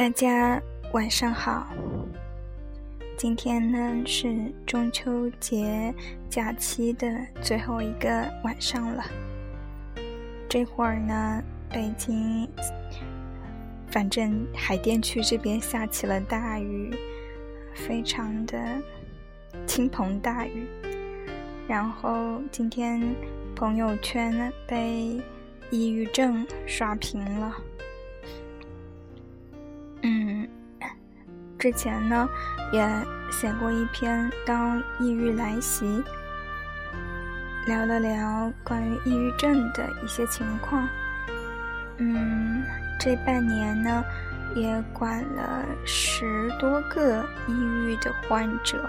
大家晚上好，今天呢是中秋节假期的最后一个晚上了。这会儿呢，北京，反正海淀区这边下起了大雨，非常的倾盆大雨。然后今天朋友圈呢被抑郁症刷屏了。之前呢也写过一篇《当抑郁来袭》，聊了聊关于抑郁症的一些情况。嗯，这半年呢也管了十多个抑郁的患者，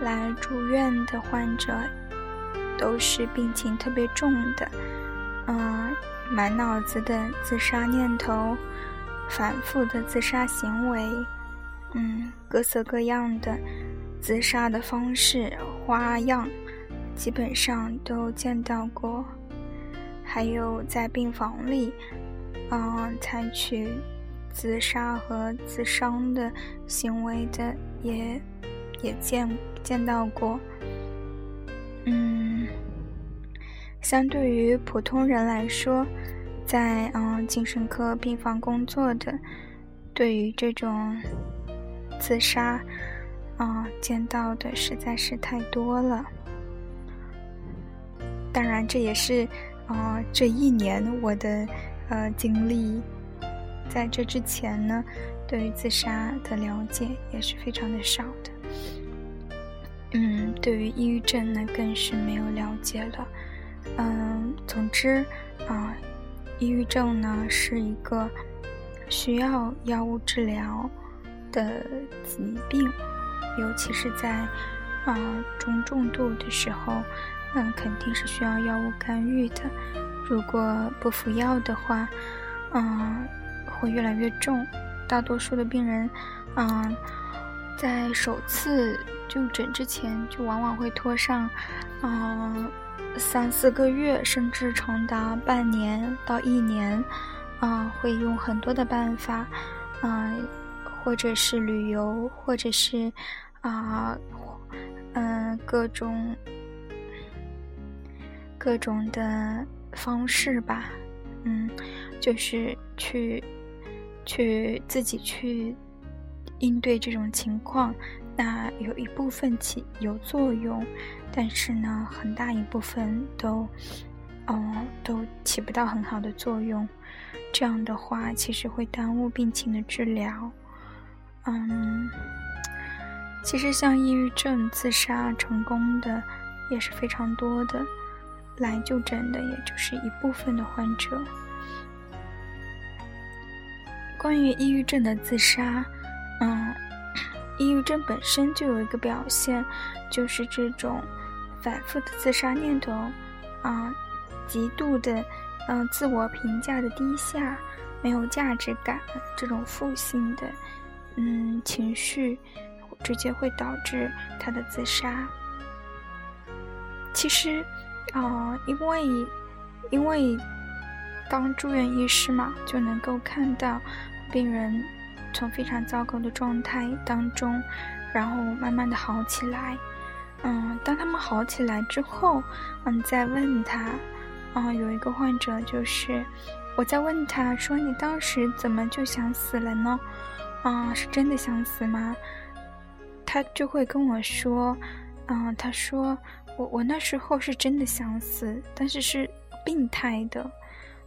来住院的患者都是病情特别重的，嗯，满脑子的自杀念头。反复的自杀行为，嗯，各色各样的自杀的方式花样，基本上都见到过。还有在病房里，嗯，采取自杀和自伤的行为的，也也见见到过。嗯，相对于普通人来说。在嗯精神科病房工作的，对于这种自杀，啊见到的实在是太多了。当然，这也是啊这一年我的呃经历。在这之前呢，对于自杀的了解也是非常的少的。嗯，对于抑郁症呢，更是没有了解了。嗯，总之啊。抑郁症呢是一个需要药物治疗的疾病，尤其是在啊中重度的时候，嗯肯定是需要药物干预的。如果不服药的话，嗯会越来越重。大多数的病人，嗯在首次就诊之前就往往会拖上，嗯。三四个月，甚至长达半年到一年，啊，会用很多的办法，啊，或者是旅游，或者是啊，嗯，各种各种的方式吧，嗯，就是去去自己去应对这种情况。那有一部分起有作用，但是呢，很大一部分都，哦，都起不到很好的作用。这样的话，其实会耽误病情的治疗。嗯，其实像抑郁症自杀成功的也是非常多的，来就诊的也就是一部分的患者。关于抑郁症的自杀，嗯。抑郁症本身就有一个表现，就是这种反复的自杀念头，啊，极度的，嗯，自我评价的低下，没有价值感，这种负性的，嗯，情绪，直接会导致他的自杀。其实，啊，因为，因为当住院医师嘛，就能够看到病人。从非常糟糕的状态当中，然后慢慢的好起来，嗯，当他们好起来之后，嗯，再问他，啊，有一个患者就是，我在问他说，你当时怎么就想死了呢？啊，是真的想死吗？他就会跟我说，嗯，他说，我我那时候是真的想死，但是是病态的。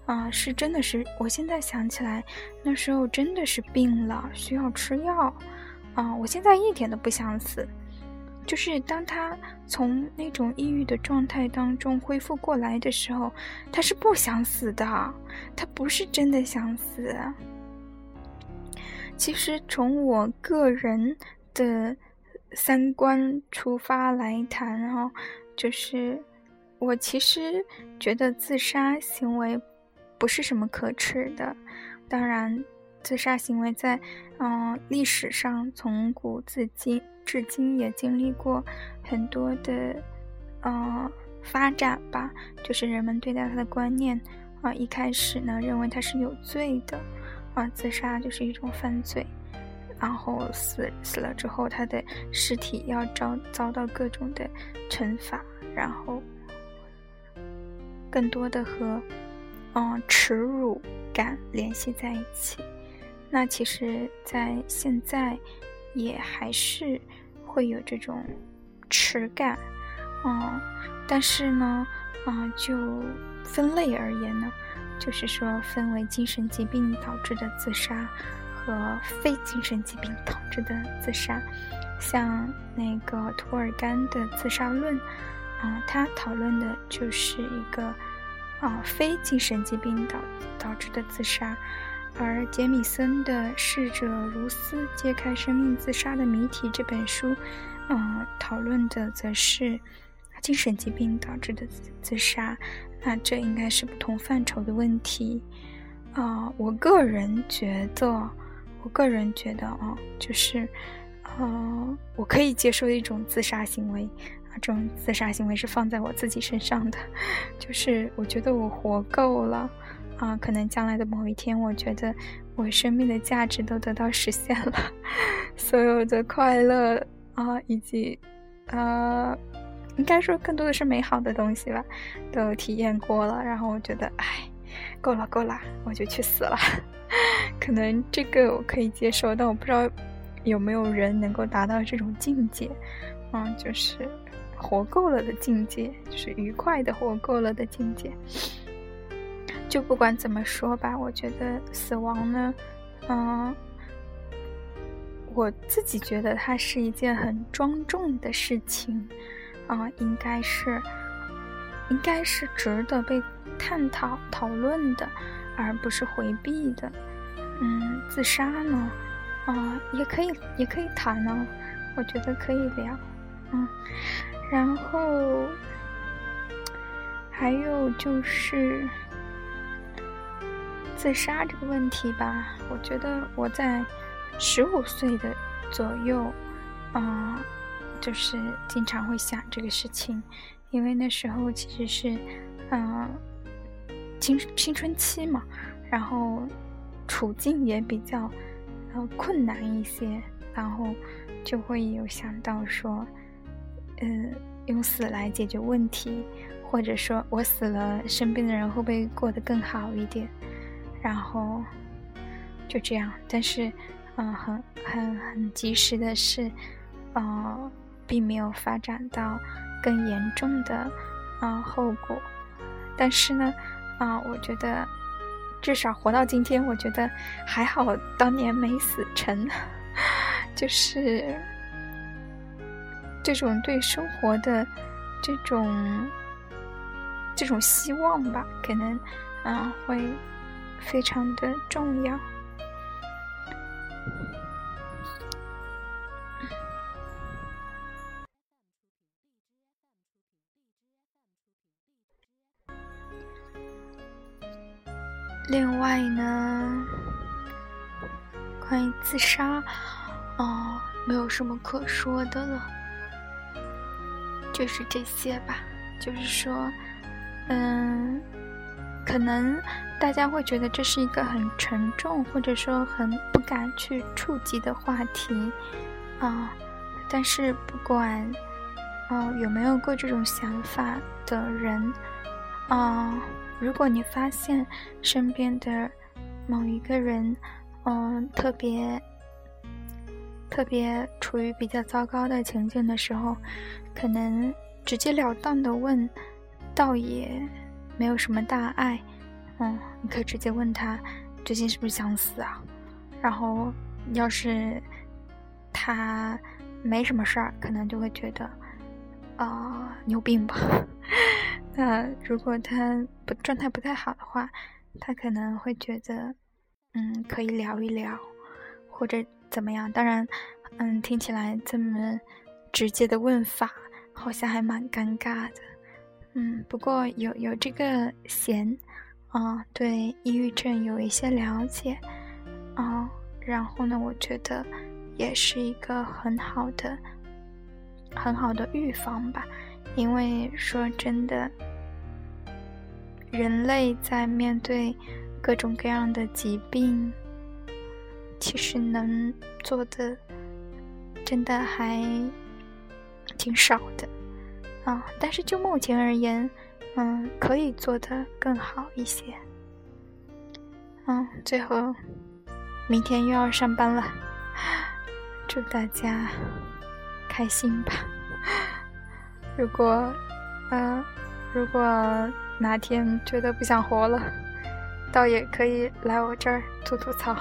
啊，是真的是，我现在想起来，那时候真的是病了，需要吃药。啊，我现在一点都不想死，就是当他从那种抑郁的状态当中恢复过来的时候，他是不想死的，他不是真的想死。其实从我个人的三观出发来谈啊，就是我其实觉得自杀行为。不是什么可耻的，当然，自杀行为在嗯历史上从古至今至今也经历过很多的呃发展吧。就是人们对待他的观念啊，一开始呢认为他是有罪的，啊，自杀就是一种犯罪，然后死死了之后，他的尸体要遭遭到各种的惩罚，然后更多的和嗯耻辱感联系在一起。那其实，在现在也还是会有这种耻感，嗯，但是呢，啊，就分类而言呢。就是说，分为精神疾病导致的自杀和非精神疾病导致的自杀。像那个图尔干的自杀论，啊，他讨论的就是一个啊非精神疾病导导致的自杀。而杰米森的《逝者如斯：揭开生命自杀的谜题》这本书，嗯，讨论的则是精神疾病导致的自杀。那这应该是不同范畴的问题，啊，我个人觉得，我个人觉得啊，就是，呃，我可以接受一种自杀行为，啊，这种自杀行为是放在我自己身上的，就是我觉得我活够了，啊，可能将来的某一天，我觉得我生命的价值都得到实现了，所有的快乐啊，以及，呃。应该说更多的是美好的东西吧，都体验过了，然后我觉得，哎，够了够了，我就去死了。可能这个我可以接受，但我不知道有没有人能够达到这种境界，嗯，就是活够了的境界，就是愉快的活够了的境界。就不管怎么说吧，我觉得死亡呢，嗯，我自己觉得它是一件很庄重的事情。啊，应该是，应该是值得被探讨讨论的，而不是回避的。嗯，自杀呢，啊，也可以，也可以谈呢，我觉得可以聊。嗯，然后还有就是自杀这个问题吧，我觉得我在十五岁的左右，啊。就是经常会想这个事情，因为那时候其实是，嗯，青青春期嘛，然后处境也比较呃困难一些，然后就会有想到说，嗯，用死来解决问题，或者说我死了，身边的人会不会过得更好一点？然后就这样，但是，嗯，很很很及时的是，呃。并没有发展到更严重的啊后果，但是呢，啊，我觉得至少活到今天，我觉得还好，当年没死成，就是这种对生活的这种这种希望吧，可能啊会非常的重要。另外呢，关于自杀，哦，没有什么可说的了，就是这些吧。就是说，嗯，可能大家会觉得这是一个很沉重，或者说很不敢去触及的话题，啊，但是不管，哦，有没有过这种想法的人，啊。如果你发现身边的某一个人，嗯，特别特别处于比较糟糕的情境的时候，可能直截了当的问，倒也没有什么大碍。嗯，你可以直接问他最近是不是想死啊？然后要是他没什么事儿，可能就会觉得啊，你有病吧。那如果他不状态不太好的话，他可能会觉得，嗯，可以聊一聊，或者怎么样。当然，嗯，听起来这么直接的问法，好像还蛮尴尬的。嗯，不过有有这个闲，啊，对抑郁症有一些了解，啊，然后呢，我觉得也是一个很好的、很好的预防吧。因为说真的，人类在面对各种各样的疾病其实能做的真的还挺少的啊。但是就目前而言，嗯，可以做的更好一些。嗯，最后，明天又要上班了，祝大家开心吧。如果，嗯，如果哪天觉得不想活了，倒也可以来我这儿吐吐槽。